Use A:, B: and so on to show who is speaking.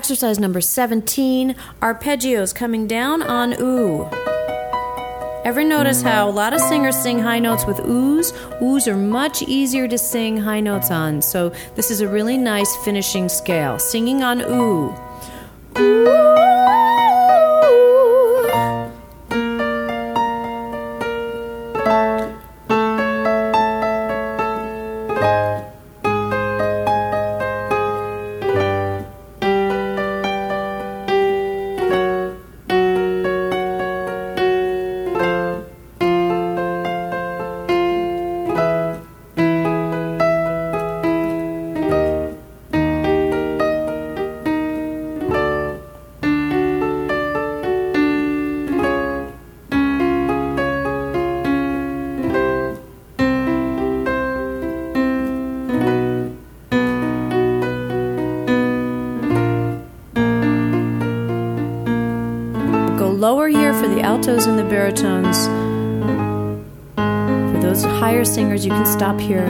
A: Exercise number 17 arpeggios coming down on ooh. Ever notice how a lot of singers sing high notes with oohs? Oohs are much easier to sing high notes on, so this is a really nice finishing scale. Singing on ooh. Lower here for the altos and the baritones. For those higher singers, you can stop here.